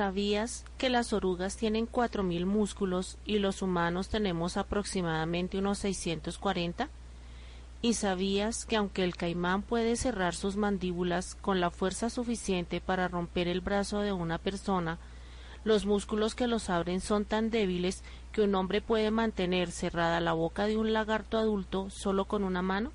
¿Sabías que las orugas tienen 4.000 músculos y los humanos tenemos aproximadamente unos 640? ¿Y sabías que aunque el caimán puede cerrar sus mandíbulas con la fuerza suficiente para romper el brazo de una persona, los músculos que los abren son tan débiles que un hombre puede mantener cerrada la boca de un lagarto adulto solo con una mano?